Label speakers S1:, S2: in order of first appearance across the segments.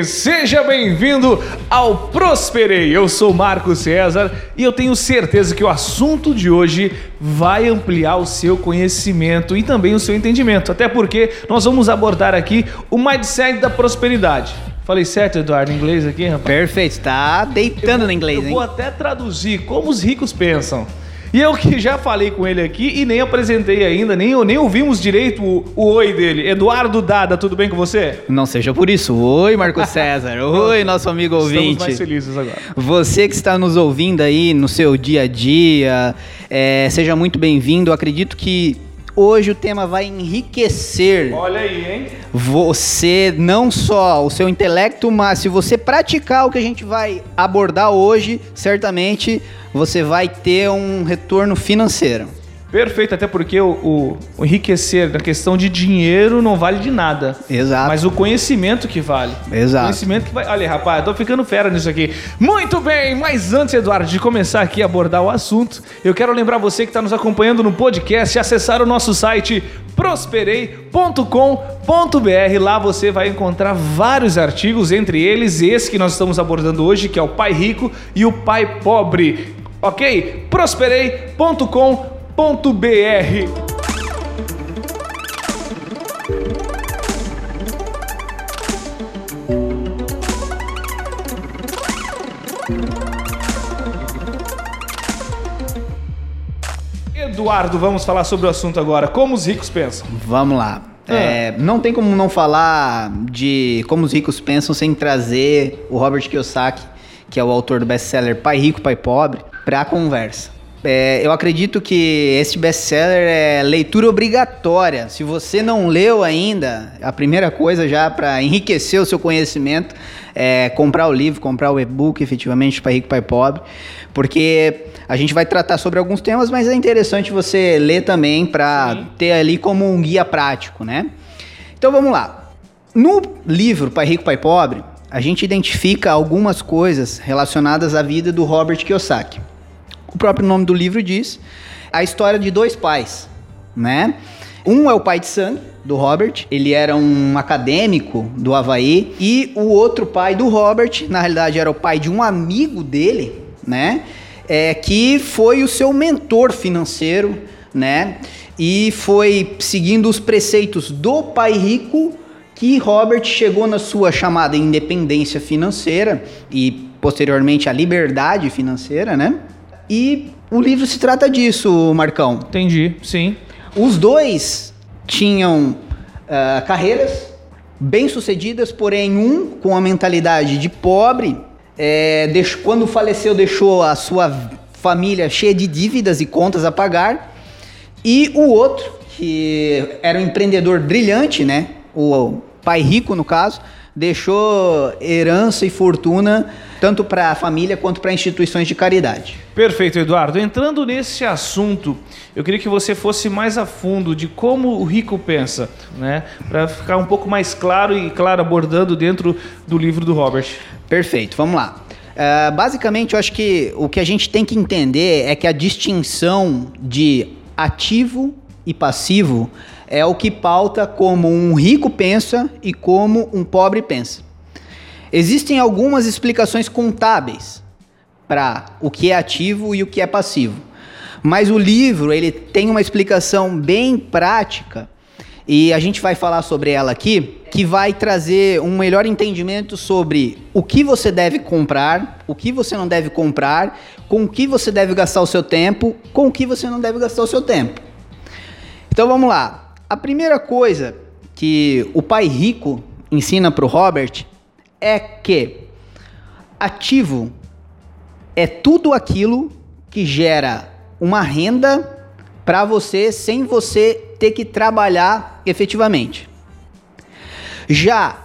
S1: bem? Seja bem-vindo ao Prosperei. Eu sou Marco César e eu tenho certeza que o assunto de hoje vai ampliar o seu conhecimento e também o seu entendimento. Até porque nós vamos abordar aqui o mindset da prosperidade. Falei certo, Eduardo, em inglês aqui, rapaz?
S2: Perfeito, tá deitando
S1: Eu-
S2: no inglês,
S1: Eu
S2: hein?
S1: vou até traduzir como os ricos pensam. E eu que já falei com ele aqui e nem apresentei ainda, nem, nem ouvimos direito o, o oi dele. Eduardo Dada, tudo bem com você?
S2: Não seja por isso. Oi, Marco César. Oi, nosso amigo
S1: Estamos
S2: ouvinte.
S1: mais felizes agora.
S2: Você que está nos ouvindo aí no seu dia a dia, é, seja muito bem-vindo. Acredito que hoje o tema vai enriquecer
S1: Olha aí, hein?
S2: você, não só o seu intelecto, mas se você praticar o que a gente vai abordar hoje, certamente você vai ter um retorno financeiro.
S1: Perfeito, até porque o, o- o enriquecer na questão de dinheiro não vale de nada.
S2: Exato.
S1: Mas o conhecimento que vale.
S2: Exato.
S1: Conhecimento que vai. Olha, rapaz, eu tô ficando fera nisso aqui. Muito bem, mas antes, Eduardo, de começar aqui a abordar o assunto, eu quero lembrar você que está nos acompanhando no podcast, acessar o nosso site prosperei.com.br. Lá você vai encontrar vários artigos, entre eles esse que nós estamos abordando hoje, que é o Pai Rico e o Pai Pobre. Ok? prosperei.com.br. Eduardo, vamos falar sobre o assunto agora. Como os ricos pensam?
S2: Vamos lá. É, não tem como não falar de como os ricos pensam sem trazer o Robert Kiyosaki, que é o autor do best-seller Pai Rico, Pai Pobre, para a conversa. É, eu acredito que este best-seller é leitura obrigatória. Se você não leu ainda, a primeira coisa já para enriquecer o seu conhecimento é comprar o livro, comprar o e-book, efetivamente, Pai Rico, Pai Pobre, porque a gente vai tratar sobre alguns temas, mas é interessante você ler também para ter ali como um guia prático, né? Então vamos lá. No livro Pai Rico, Pai Pobre, a gente identifica algumas coisas relacionadas à vida do Robert Kiyosaki. O próprio nome do livro diz a história de dois pais, né? Um é o pai de sangue do Robert, ele era um acadêmico do Havaí, e o outro pai do Robert, na realidade era o pai de um amigo dele, né? É, que foi o seu mentor financeiro, né? E foi seguindo os preceitos do pai rico que Robert chegou na sua chamada independência financeira e posteriormente a liberdade financeira, né? E o livro se trata disso, Marcão.
S1: Entendi, sim.
S2: Os dois tinham ah, carreiras bem-sucedidas, porém um com a mentalidade de pobre, é, quando faleceu deixou a sua família cheia de dívidas e contas a pagar, e o outro, que era um empreendedor brilhante, né? O pai rico, no caso, deixou herança e fortuna tanto para a família quanto para instituições de caridade.
S1: Perfeito, Eduardo. Entrando nesse assunto, eu queria que você fosse mais a fundo de como o rico pensa, né? Para ficar um pouco mais claro e claro abordando dentro do livro do Robert.
S2: Perfeito, vamos lá. Ah, basicamente, eu acho que o que a gente tem que entender é que a distinção de ativo e passivo é o que pauta como um rico pensa e como um pobre pensa. Existem algumas explicações contábeis para o que é ativo e o que é passivo. Mas o livro, ele tem uma explicação bem prática e a gente vai falar sobre ela aqui, que vai trazer um melhor entendimento sobre o que você deve comprar, o que você não deve comprar, com o que você deve gastar o seu tempo, com o que você não deve gastar o seu tempo. Então vamos lá. A primeira coisa que o pai rico ensina para o Robert é que ativo é tudo aquilo que gera uma renda para você sem você ter que trabalhar efetivamente. Já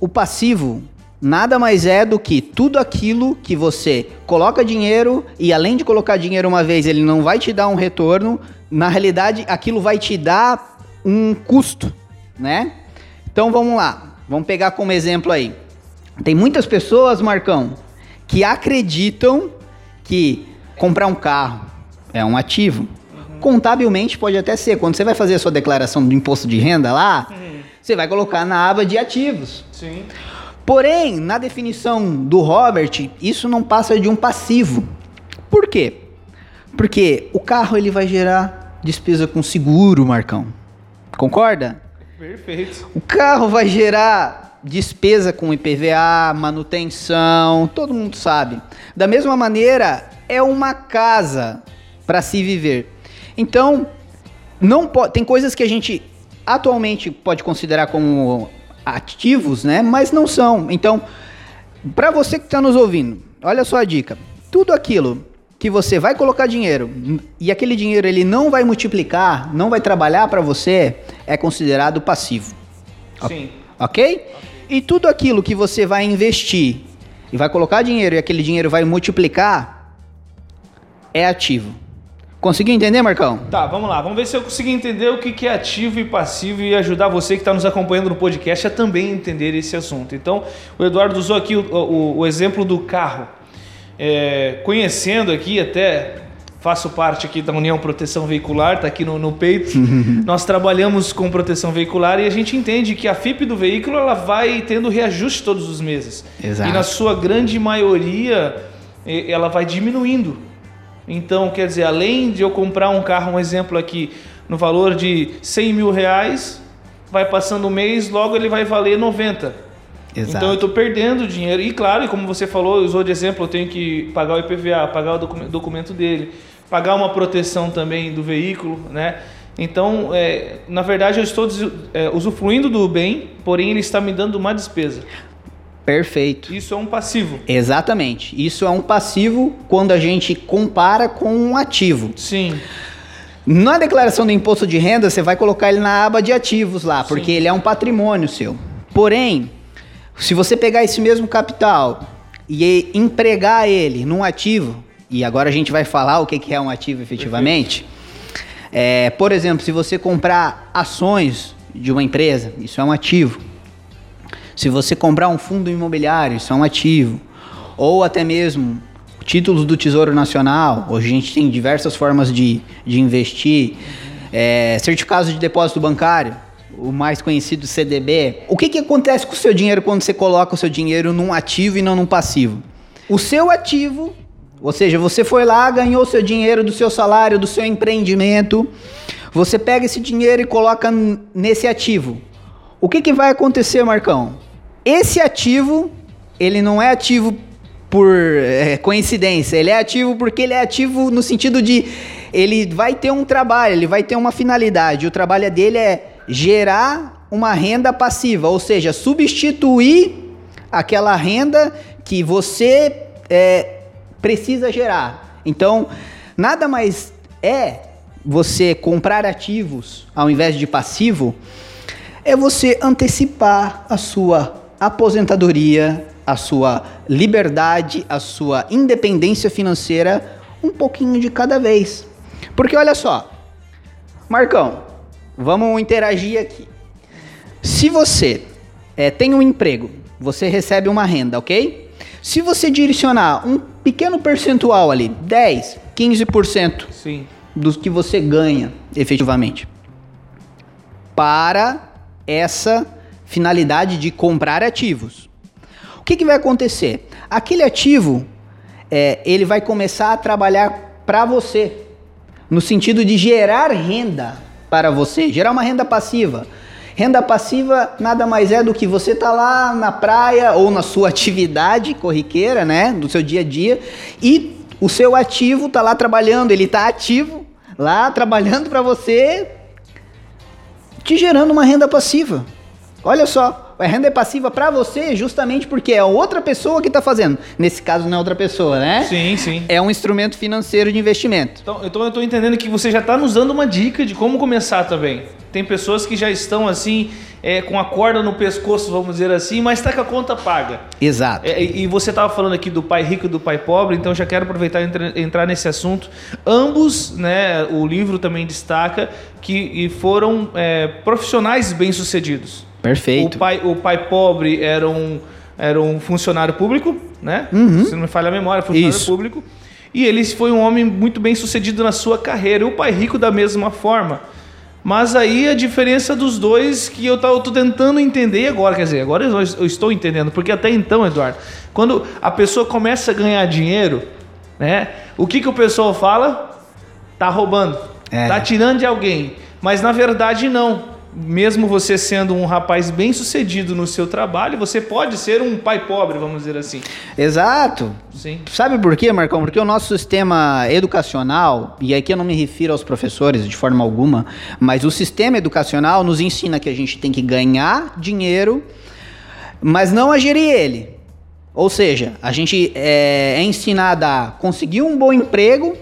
S2: o passivo nada mais é do que tudo aquilo que você coloca dinheiro e além de colocar dinheiro uma vez, ele não vai te dar um retorno, na realidade aquilo vai te dar um custo, né? Então vamos lá, vamos pegar como exemplo aí. Tem muitas pessoas, Marcão, que acreditam que comprar um carro é um ativo. Contabilmente pode até ser. Quando você vai fazer a sua declaração do imposto de renda lá, você vai colocar na aba de ativos.
S1: Sim.
S2: Porém, na definição do Robert, isso não passa de um passivo. Por quê? Porque o carro ele vai gerar despesa com seguro, Marcão. Concorda?
S1: Perfeito.
S2: O carro vai gerar despesa com IPVA, manutenção, todo mundo sabe. Da mesma maneira, é uma casa para se viver. Então, não pode, tem coisas que a gente atualmente pode considerar como ativos, né? Mas não são. Então, para você que está nos ouvindo, olha só a dica. Tudo aquilo que você vai colocar dinheiro e aquele dinheiro ele não vai multiplicar, não vai trabalhar para você, é considerado passivo.
S1: Sim.
S2: Ok? E tudo aquilo que você vai investir e vai colocar dinheiro e aquele dinheiro vai multiplicar, é ativo. Conseguiu entender, Marcão?
S1: Tá, vamos lá. Vamos ver se eu consegui entender o que é ativo e passivo e ajudar você que está nos acompanhando no podcast a também entender esse assunto. Então, o Eduardo usou aqui o, o, o exemplo do carro. É, conhecendo aqui até faço parte aqui da União Proteção Veicular, está aqui no, no peito. Nós trabalhamos com proteção veicular e a gente entende que a FIP do veículo ela vai tendo reajuste todos os meses.
S2: Exato.
S1: E na sua grande maioria ela vai diminuindo. Então, quer dizer, além de eu comprar um carro, um exemplo aqui, no valor de 100 mil reais, vai passando o mês, logo ele vai valer 90. Exato. Então eu estou perdendo dinheiro. E claro, como você falou, usou de exemplo, eu tenho que pagar o IPVA, pagar o documento dele, pagar uma proteção também do veículo, né? Então, é, na verdade, eu estou é, usufruindo do bem, porém ele está me dando uma despesa.
S2: Perfeito.
S1: Isso é um passivo.
S2: Exatamente. Isso é um passivo quando a gente compara com um ativo.
S1: Sim.
S2: Na declaração do imposto de renda, você vai colocar ele na aba de ativos lá, porque Sim. ele é um patrimônio seu. Porém, se você pegar esse mesmo capital e empregar ele num ativo, e agora a gente vai falar o que é um ativo efetivamente. É, por exemplo, se você comprar ações de uma empresa, isso é um ativo. Se você comprar um fundo imobiliário, isso é um ativo. Ou até mesmo títulos do Tesouro Nacional. Hoje a gente tem diversas formas de, de investir. É, certificados de depósito bancário, o mais conhecido CDB. O que, que acontece com o seu dinheiro quando você coloca o seu dinheiro num ativo e não num passivo? O seu ativo, ou seja, você foi lá, ganhou seu dinheiro do seu salário, do seu empreendimento, você pega esse dinheiro e coloca nesse ativo. O que, que vai acontecer, Marcão? Esse ativo, ele não é ativo por é, coincidência, ele é ativo porque ele é ativo no sentido de ele vai ter um trabalho, ele vai ter uma finalidade. O trabalho dele é gerar uma renda passiva, ou seja, substituir aquela renda que você é, precisa gerar. Então, nada mais é você comprar ativos ao invés de passivo, é você antecipar a sua aposentadoria, a sua liberdade, a sua independência financeira um pouquinho de cada vez. Porque olha só, Marcão, vamos interagir aqui. Se você é, tem um emprego, você recebe uma renda, ok? Se você direcionar um pequeno percentual ali, 10, 15%
S1: Sim.
S2: dos que você ganha efetivamente, para essa finalidade de comprar ativos. O que, que vai acontecer? Aquele ativo, é, ele vai começar a trabalhar para você, no sentido de gerar renda para você, gerar uma renda passiva. Renda passiva nada mais é do que você tá lá na praia ou na sua atividade corriqueira, né, do seu dia a dia, e o seu ativo tá lá trabalhando, ele tá ativo lá trabalhando para você, te gerando uma renda passiva. Olha só, a renda é passiva para você justamente porque é outra pessoa que está fazendo. Nesse caso não é outra pessoa, né?
S1: Sim, sim.
S2: É um instrumento financeiro de investimento.
S1: Então, eu estou entendendo que você já está nos dando uma dica de como começar também. Tem pessoas que já estão assim é, com a corda no pescoço, vamos dizer assim, mas está com a conta paga.
S2: Exato.
S1: É, e você estava falando aqui do pai rico e do pai pobre, então já quero aproveitar e entrar nesse assunto. Ambos, né, o livro também destaca que foram é, profissionais bem-sucedidos.
S2: Perfeito.
S1: O pai, o pai pobre era um, era um funcionário público, né?
S2: Uhum.
S1: Se não me falha a memória, funcionário
S2: Isso.
S1: público. E ele foi um homem muito bem sucedido na sua carreira. E o pai rico da mesma forma. Mas aí a diferença dos dois que eu, tô tentando entender agora, quer dizer, agora eu, eu estou entendendo, porque até então, Eduardo, quando a pessoa começa a ganhar dinheiro, né? O que, que o pessoal fala? Tá roubando, é. tá tirando de alguém. Mas na verdade não mesmo você sendo um rapaz bem sucedido no seu trabalho, você pode ser um pai pobre, vamos dizer assim.
S2: Exato. Sim. Sabe por quê, Marcão? Porque o nosso sistema educacional, e aqui eu não me refiro aos professores de forma alguma, mas o sistema educacional nos ensina que a gente tem que ganhar dinheiro, mas não a gerir ele. Ou seja, a gente é, é ensinado a conseguir um bom emprego,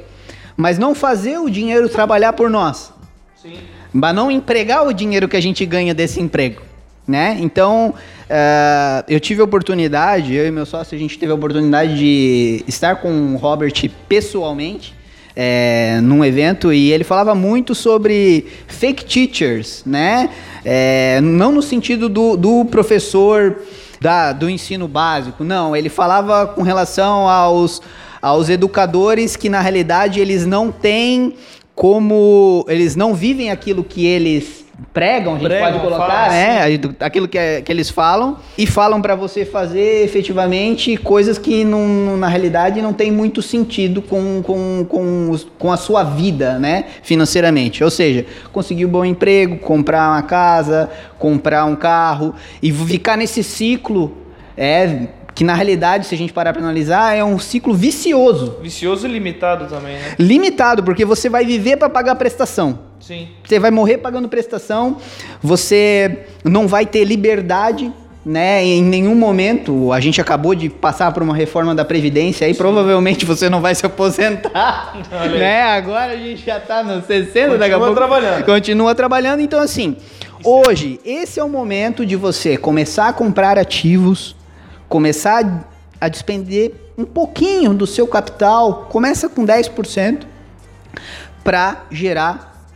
S2: mas não fazer o dinheiro trabalhar por nós. Sim mas não empregar o dinheiro que a gente ganha desse emprego. Né? Então, uh, eu tive a oportunidade, eu e meu sócio, a gente teve a oportunidade de estar com o Robert pessoalmente é, num evento e ele falava muito sobre fake teachers, né? É, não no sentido do, do professor da, do ensino básico, não. Ele falava com relação aos, aos educadores que na realidade eles não têm como eles não vivem aquilo que eles pregam, a gente pregam, pode colocar, né? Assim. Aquilo que, é, que eles falam e falam para você fazer efetivamente coisas que não, na realidade não tem muito sentido com, com, com, com a sua vida, né? Financeiramente. Ou seja, conseguir um bom emprego, comprar uma casa, comprar um carro e ficar nesse ciclo é que na realidade, se a gente parar para analisar, é um ciclo vicioso.
S1: Vicioso e limitado também, né?
S2: Limitado, porque você vai viver para pagar prestação.
S1: Sim.
S2: Você vai morrer pagando prestação, você não vai ter liberdade, né? Em nenhum momento, a gente acabou de passar por uma reforma da Previdência, aí Sim. provavelmente você não vai se aposentar, né? Agora a gente já está nos 60, Continua
S1: daqui a pouco. trabalhando.
S2: Continua trabalhando, então assim, hoje, esse é o momento de você começar a comprar ativos, começar a despender um pouquinho do seu capital, começa com 10% para gerar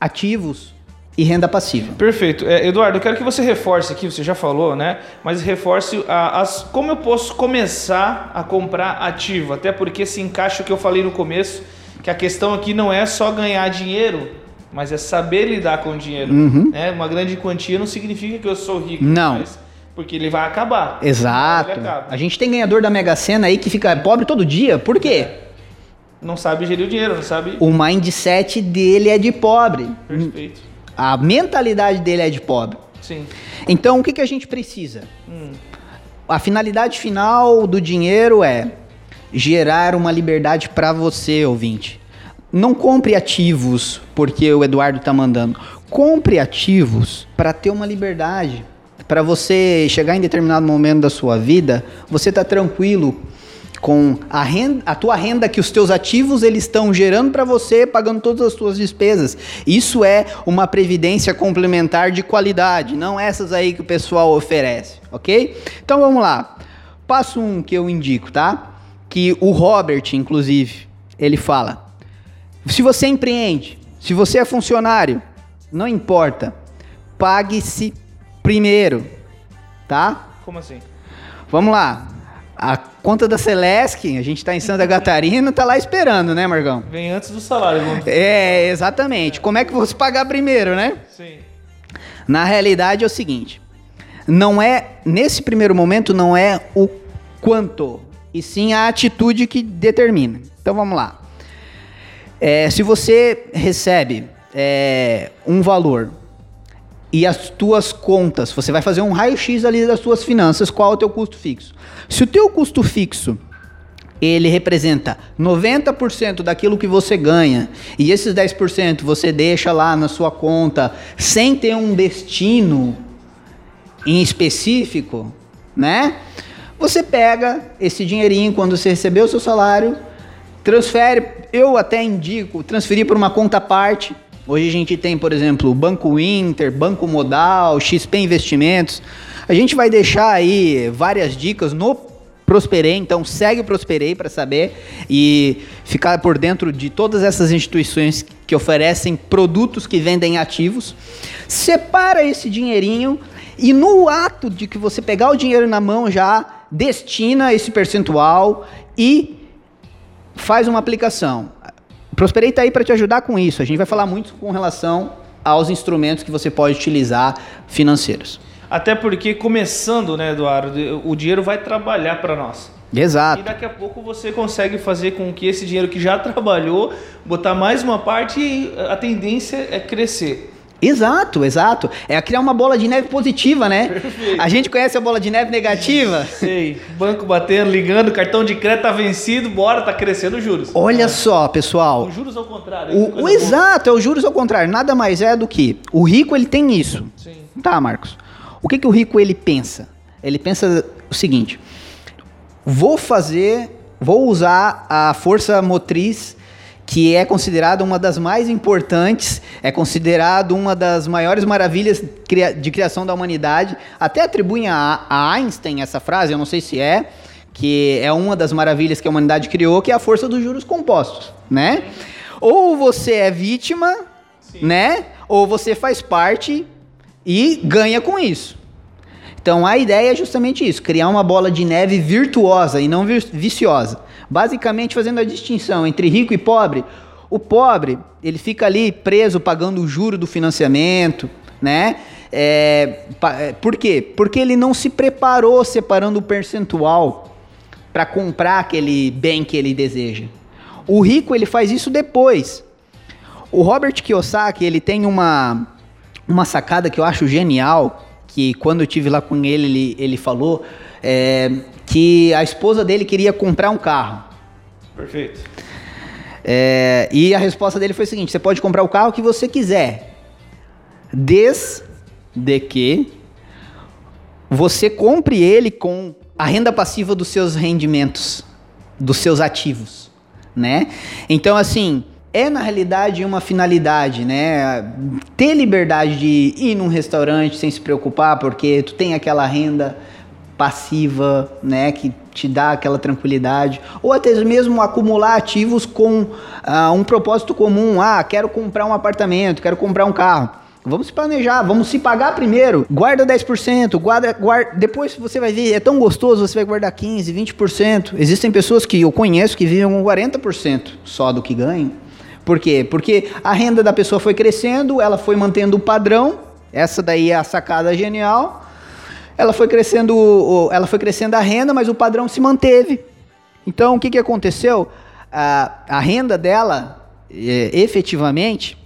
S2: ativos e renda passiva.
S1: Perfeito. É, Eduardo, eu quero que você reforce aqui, você já falou, né? Mas reforce as, como eu posso começar a comprar ativo, até porque se encaixa o que eu falei no começo, que a questão aqui não é só ganhar dinheiro, mas é saber lidar com o dinheiro. Uhum. Né? Uma grande quantia não significa que eu sou rico.
S2: Não. Mas
S1: porque ele vai acabar.
S2: Exato. A gente tem ganhador da Mega Sena aí que fica pobre todo dia. Por quê? É.
S1: Não sabe gerir o dinheiro, não sabe.
S2: O mindset dele é de pobre.
S1: Perfeito.
S2: A mentalidade dele é de pobre.
S1: Sim.
S2: Então o que, que a gente precisa? Hum. A finalidade final do dinheiro é gerar uma liberdade para você, ouvinte. Não compre ativos porque o Eduardo está mandando. Compre ativos para ter uma liberdade para você chegar em determinado momento da sua vida, você tá tranquilo com a, renda, a tua renda que os teus ativos eles estão gerando para você, pagando todas as tuas despesas. Isso é uma previdência complementar de qualidade, não essas aí que o pessoal oferece, ok? Então vamos lá. Passo um que eu indico, tá? Que o Robert, inclusive, ele fala: se você empreende, se você é funcionário, não importa, pague-se primeiro, tá?
S1: Como assim?
S2: Vamos lá. A conta da Celesc, a gente está em Santa Catarina, tá lá esperando, né, Margão?
S1: Vem antes do salário. Vamos...
S2: É, exatamente. Como é que você pagar primeiro, né?
S1: Sim.
S2: Na realidade é o seguinte, não é nesse primeiro momento não é o quanto, e sim a atitude que determina. Então vamos lá. É, se você recebe é, um valor e as tuas contas. Você vai fazer um raio-x ali das suas finanças, qual é o teu custo fixo. Se o teu custo fixo ele representa 90% daquilo que você ganha e esses 10% você deixa lá na sua conta sem ter um destino em específico, né? Você pega esse dinheirinho quando você receber o seu salário, transfere, eu até indico transferir para uma conta parte Hoje a gente tem, por exemplo, Banco Inter, Banco Modal, XP Investimentos. A gente vai deixar aí várias dicas no Prosperei, então segue o Prosperei para saber e ficar por dentro de todas essas instituições que oferecem produtos que vendem ativos. Separa esse dinheirinho e no ato de que você pegar o dinheiro na mão já destina esse percentual e faz uma aplicação. Prosperei está aí para te ajudar com isso. A gente vai falar muito com relação aos instrumentos que você pode utilizar financeiros.
S1: Até porque, começando, né, Eduardo, o dinheiro vai trabalhar para nós.
S2: Exato.
S1: E daqui a pouco você consegue fazer com que esse dinheiro que já trabalhou, botar mais uma parte e a tendência é crescer.
S2: Exato, exato. É criar uma bola de neve positiva, né? Perfeito. A gente conhece a bola de neve negativa?
S1: Sei. Banco batendo, ligando, cartão de crédito tá vencido, bora, tá crescendo os juros.
S2: Olha é. só, pessoal.
S1: Os juros ao contrário.
S2: O, o exato, é os juros ao contrário. Nada mais é do que o rico ele tem isso. Sim. Tá, Marcos. O que, que o rico ele pensa? Ele pensa o seguinte: vou fazer, vou usar a força motriz que é considerada uma das mais importantes, é considerado uma das maiores maravilhas de criação da humanidade. Até atribuem a, Einstein essa frase, eu não sei se é, que é uma das maravilhas que a humanidade criou, que é a força dos juros compostos, né? Ou você é vítima, Sim. né? Ou você faz parte e ganha com isso. Então a ideia é justamente isso: criar uma bola de neve virtuosa e não viciosa. Basicamente fazendo a distinção entre rico e pobre. O pobre, ele fica ali preso pagando o juro do financiamento, né? É, é por quê? Porque ele não se preparou separando o percentual para comprar aquele bem que ele deseja. O rico, ele faz isso depois. O Robert Kiyosaki, ele tem uma uma sacada que eu acho genial, que quando eu tive lá com ele, ele, ele falou é, que a esposa dele queria comprar um carro.
S1: Perfeito.
S2: É, e a resposta dele foi o seguinte: você pode comprar o carro que você quiser, desde que você compre ele com a renda passiva dos seus rendimentos, dos seus ativos, né? Então, assim, é na realidade uma finalidade, né? Ter liberdade de ir num restaurante sem se preocupar, porque tu tem aquela renda passiva, né, que te dá aquela tranquilidade, ou até mesmo acumular ativos com uh, um propósito comum. Ah, quero comprar um apartamento, quero comprar um carro. Vamos se planejar, vamos se pagar primeiro. Guarda 10%, guarda, guarda, depois você vai ver, é tão gostoso, você vai guardar 15, 20%. Existem pessoas que eu conheço que vivem com 40% só do que ganham. Por quê? Porque a renda da pessoa foi crescendo, ela foi mantendo o padrão. Essa daí é a sacada genial. Ela foi crescendo, ela foi crescendo a renda, mas o padrão se manteve. Então, o que, que aconteceu? A, a renda dela, é, efetivamente,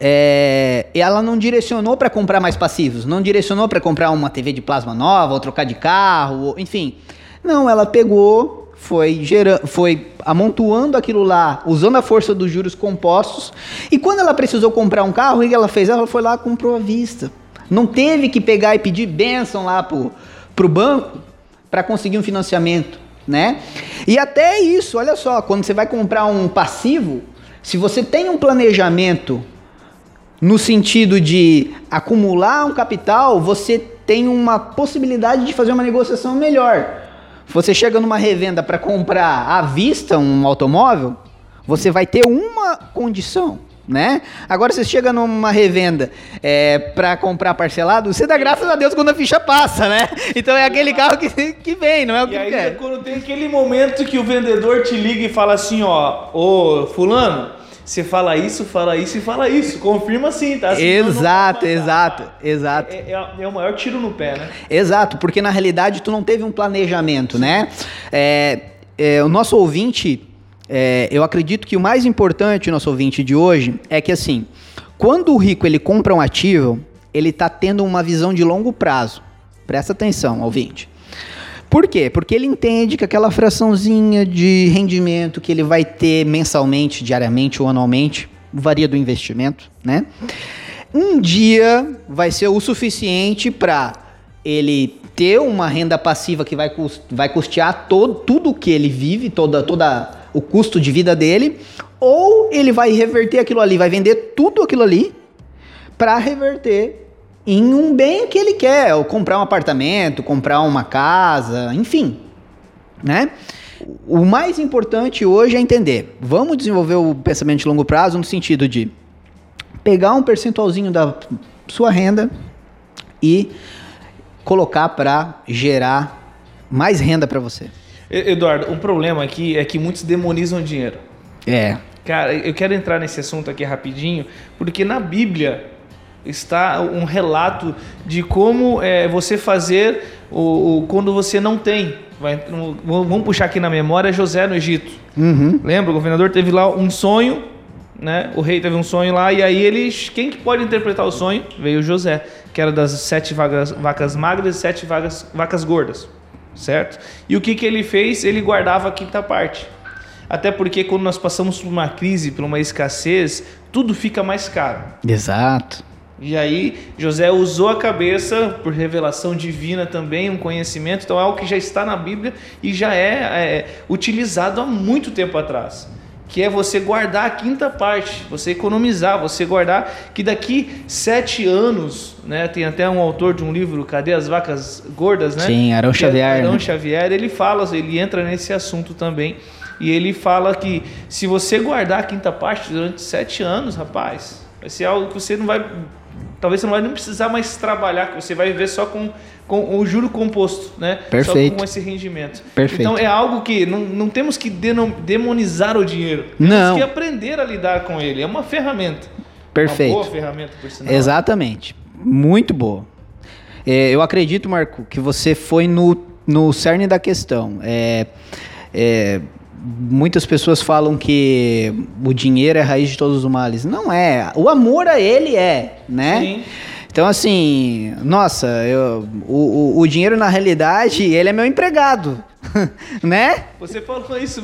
S2: é, ela não direcionou para comprar mais passivos, não direcionou para comprar uma TV de plasma nova, ou trocar de carro, ou, enfim. Não, ela pegou foi gerando, foi amontoando aquilo lá, usando a força dos juros compostos. E quando ela precisou comprar um carro, o que ela fez? Ela foi lá comprou à vista. Não teve que pegar e pedir bênção lá pro, pro banco para conseguir um financiamento, né? E até isso, olha só, quando você vai comprar um passivo, se você tem um planejamento no sentido de acumular um capital, você tem uma possibilidade de fazer uma negociação melhor. Você chega numa revenda para comprar à vista um automóvel, você vai ter uma condição, né? Agora você chega numa revenda é, para comprar parcelado, você dá graças a Deus quando a ficha passa, né? Então é aquele carro que, que vem, não é o que
S1: e
S2: aí,
S1: quer. quando tem aquele momento que o vendedor te liga e fala assim, ó, ô fulano, você fala isso, fala isso e fala isso. Confirma sim, tá?
S2: Senão exato, exato, exato.
S1: É, é, é, o maior tiro no pé, né?
S2: Exato, porque na realidade tu não teve um planejamento, né? É, é, o nosso ouvinte, é, eu acredito que o mais importante, nosso ouvinte de hoje, é que assim, quando o rico ele compra um ativo, ele está tendo uma visão de longo prazo. Presta atenção, ouvinte. Por quê? Porque ele entende que aquela fraçãozinha de rendimento que ele vai ter mensalmente, diariamente ou anualmente, varia do investimento, né? Um dia vai ser o suficiente para ele ter uma renda passiva que vai, vai custear todo, tudo que ele vive, toda, toda o custo de vida dele, ou ele vai reverter aquilo ali, vai vender tudo aquilo ali para reverter em um bem que ele quer, ou comprar um apartamento, comprar uma casa, enfim, né? O mais importante hoje é entender, vamos desenvolver o pensamento de longo prazo no sentido de pegar um percentualzinho da sua renda e colocar para gerar mais renda para você.
S1: Eduardo, um problema aqui é que muitos demonizam o dinheiro.
S2: É.
S1: Cara, eu quero entrar nesse assunto aqui rapidinho, porque na Bíblia está um relato de como é, você fazer o, o, quando você não tem. Vai, vamos puxar aqui na memória José no Egito.
S2: Uhum.
S1: Lembra? O governador teve lá um sonho, né? O rei teve um sonho lá, e aí eles. Quem que pode interpretar o sonho? Veio José, que era das sete vagas, vacas magras e sete vagas, vacas gordas. Certo? E o que, que ele fez? Ele guardava a quinta parte. Até porque quando nós passamos por uma crise, por uma escassez, tudo fica mais caro.
S2: Exato.
S1: E aí José usou a cabeça por revelação divina também, um conhecimento, então é algo que já está na Bíblia e já é, é utilizado há muito tempo atrás. Que é você guardar a quinta parte, você economizar, você guardar que daqui sete anos, né? Tem até um autor de um livro, Cadê as Vacas Gordas, né?
S2: Sim, Arão Xavier.
S1: Arão
S2: né?
S1: Xavier, ele fala, ele entra nesse assunto também. E ele fala que se você guardar a quinta parte durante sete anos, rapaz, vai ser algo que você não vai talvez você não vai nem precisar mais trabalhar, você vai viver só com, com o juro composto, né?
S2: Perfeito.
S1: Só com esse rendimento.
S2: Perfeito.
S1: Então é algo que não, não temos que demonizar o dinheiro.
S2: Temos
S1: não. que aprender a lidar com ele. É uma ferramenta.
S2: Perfeito.
S1: Uma boa ferramenta, por sinal.
S2: Exatamente. Muito boa. É, eu acredito, Marco, que você foi no, no cerne da questão. É, é, muitas pessoas falam que o dinheiro é a raiz de todos os males. Não é. O amor a ele é, né? Sim. Então, assim, nossa, eu, o, o, o dinheiro, na realidade, ele é meu empregado. né?
S1: Você falou isso,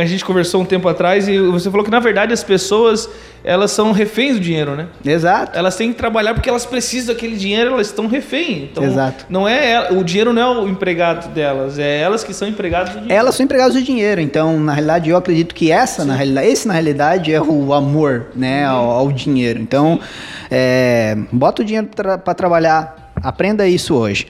S1: a gente conversou um tempo atrás e você falou que na verdade as pessoas elas são reféns do dinheiro, né?
S2: Exato.
S1: Elas têm que trabalhar porque elas precisam daquele dinheiro, elas estão refém. Então,
S2: Exato.
S1: Não é o dinheiro não é o empregado delas, é elas que são empregadas do dinheiro.
S2: Elas são empregadas do dinheiro. Então, na realidade, eu acredito que essa, Sim. na realidade, esse na realidade é o amor, né, ao, ao dinheiro. Então, é, bota o dinheiro para trabalhar. Aprenda isso hoje.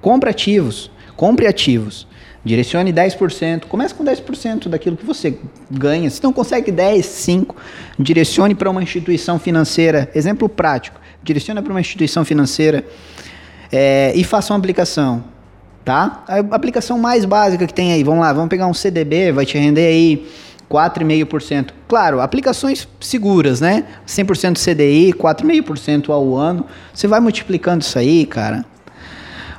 S2: Compre ativos. Compre ativos. Direcione 10%, comece com 10% daquilo que você ganha. Se não consegue 10, 5, direcione para uma instituição financeira. Exemplo prático, direcione para uma instituição financeira é, e faça uma aplicação. Tá? A aplicação mais básica que tem aí, vamos lá, vamos pegar um CDB, vai te render aí 4,5%. Claro, aplicações seguras, né? 100% CDI, 4,5% ao ano. Você vai multiplicando isso aí, cara.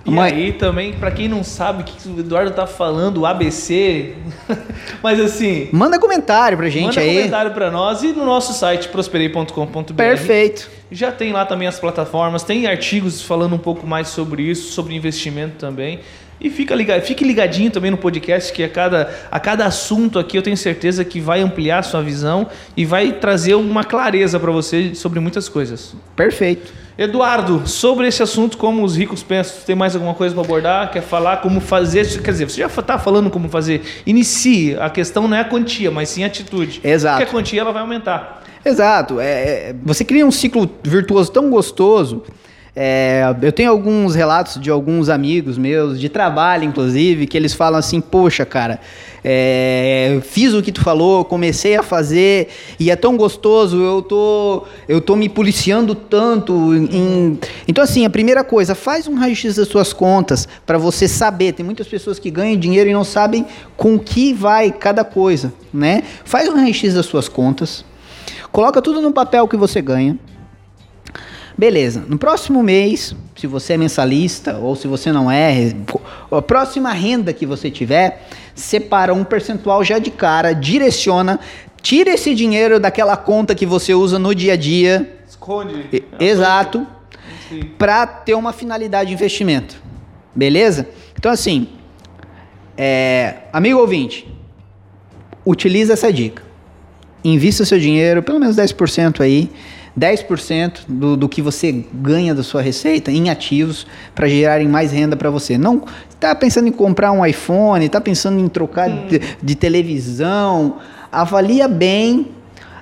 S1: E Mas... aí também, para quem não sabe o que o Eduardo tá falando, o ABC, mas assim...
S2: Manda comentário pra gente
S1: manda
S2: aí.
S1: Manda comentário pra nós e no nosso site prosperei.com.br.
S2: Perfeito.
S1: Já tem lá também as plataformas, tem artigos falando um pouco mais sobre isso, sobre investimento também. E fica ligado, fique ligadinho também no podcast, que a cada, a cada assunto aqui eu tenho certeza que vai ampliar a sua visão e vai trazer uma clareza para você sobre muitas coisas.
S2: Perfeito.
S1: Eduardo, sobre esse assunto, como os ricos pensam, tem mais alguma coisa para abordar? Quer falar como fazer? Quer dizer, você já está falando como fazer. Inicie. A questão não é a quantia, mas sim a atitude.
S2: Exato.
S1: Porque a quantia ela vai aumentar.
S2: Exato. É, é você cria um ciclo virtuoso tão gostoso é, eu tenho alguns relatos de alguns amigos meus, de trabalho inclusive, que eles falam assim: Poxa, cara, é, fiz o que tu falou, comecei a fazer e é tão gostoso, eu tô, eu tô me policiando tanto. Em... Então, assim, a primeira coisa, faz um raio-x das suas contas para você saber. Tem muitas pessoas que ganham dinheiro e não sabem com que vai cada coisa, né? Faz um raio-x das suas contas, coloca tudo no papel que você ganha Beleza, no próximo mês, se você é mensalista ou se você não é, a próxima renda que você tiver, separa um percentual já de cara, direciona, tira esse dinheiro daquela conta que você usa no dia a dia.
S1: Esconde.
S2: Exato. Para ter uma finalidade de investimento. Beleza? Então, assim, é, amigo ouvinte, utiliza essa dica. Invista seu dinheiro, pelo menos 10% aí 10% do, do que você ganha da sua receita em ativos para gerarem mais renda para você. Não está pensando em comprar um iPhone, está pensando em trocar de, de, televisão, avalia bem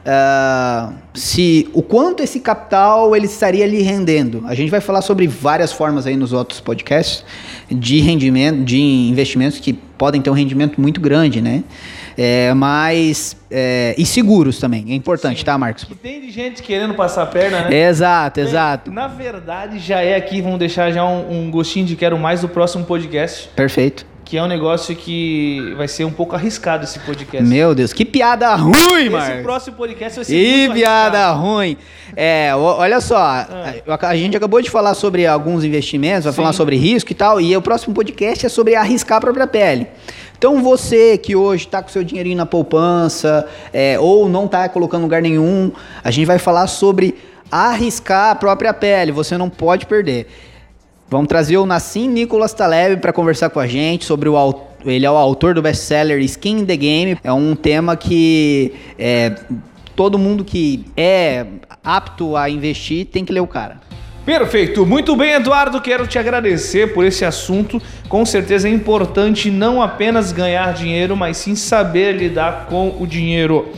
S2: uh, se o quanto esse capital ele estaria lhe rendendo. A gente vai falar sobre várias formas aí nos outros podcasts de rendimento, de investimentos que podem ter um rendimento muito grande, né? É, mas. É, e seguros também, é importante, Sim. tá, Marcos?
S1: E tem de gente querendo passar a perna, né?
S2: Exato, exato.
S1: Na verdade, já é aqui, vamos deixar já um, um gostinho de quero mais do próximo podcast.
S2: Perfeito
S1: que é um negócio que vai ser um pouco arriscado esse podcast.
S2: Meu Deus, que piada ruim,
S1: esse
S2: Marcos.
S1: próximo podcast vai ser
S2: Que piada
S1: arriscado.
S2: ruim. É, olha só,
S1: Ah.
S2: a, a gente acabou de falar sobre alguns investimentos, vai
S1: Sim.
S2: falar sobre risco e tal, e o próximo podcast é sobre arriscar a própria pele. Então você que hoje está com seu dinheirinho na poupança, é, ou não está colocando lugar nenhum, a gente vai falar sobre arriscar a própria pele, você não pode perder. Vamos trazer o Nassim Nicolas Taleb para conversar com a gente sobre o ele é o autor do best-seller Skin in the Game. É um tema que é, todo mundo que é apto a investir tem que ler o cara.
S1: Perfeito. Muito bem, Eduardo. Quero te agradecer por esse assunto. Com certeza é importante não apenas ganhar dinheiro, mas sim saber lidar com o dinheiro.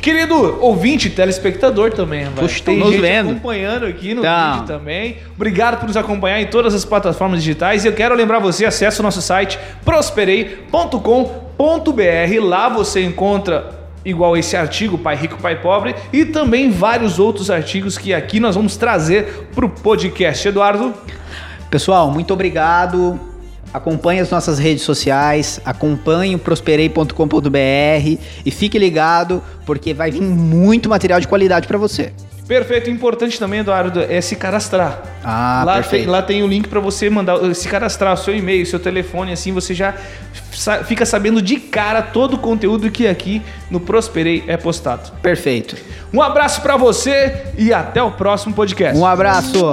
S1: Querido ouvinte, telespectador também.
S2: Puxa,
S1: tem
S2: nos
S1: gente
S2: vendo.
S1: acompanhando aqui no
S2: Tá.
S1: vídeo também. Obrigado por nos acompanhar em todas as plataformas digitais. E eu quero lembrar você, acesse o nosso site prosperei.com.br. Lá você encontra igual esse artigo, Pai Rico, Pai Pobre, e também vários outros artigos que aqui nós vamos trazer para o podcast. Eduardo,
S2: Pessoal, muito obrigado. Acompanhe as nossas redes sociais, acompanhe o prosperei.com.br e fique ligado porque vai vir muito material de qualidade para você.
S1: Perfeito. Importante também, Eduardo, é se cadastrar.
S2: Ah,
S1: lá,
S2: perfeito.
S1: tem, lá tem o link para você mandar, se cadastrar, seu e-mail, seu telefone, assim você já fica sabendo de cara todo o conteúdo que aqui no Prosperei é postado.
S2: Perfeito.
S1: Um abraço para você e até o próximo podcast.
S2: Um abraço.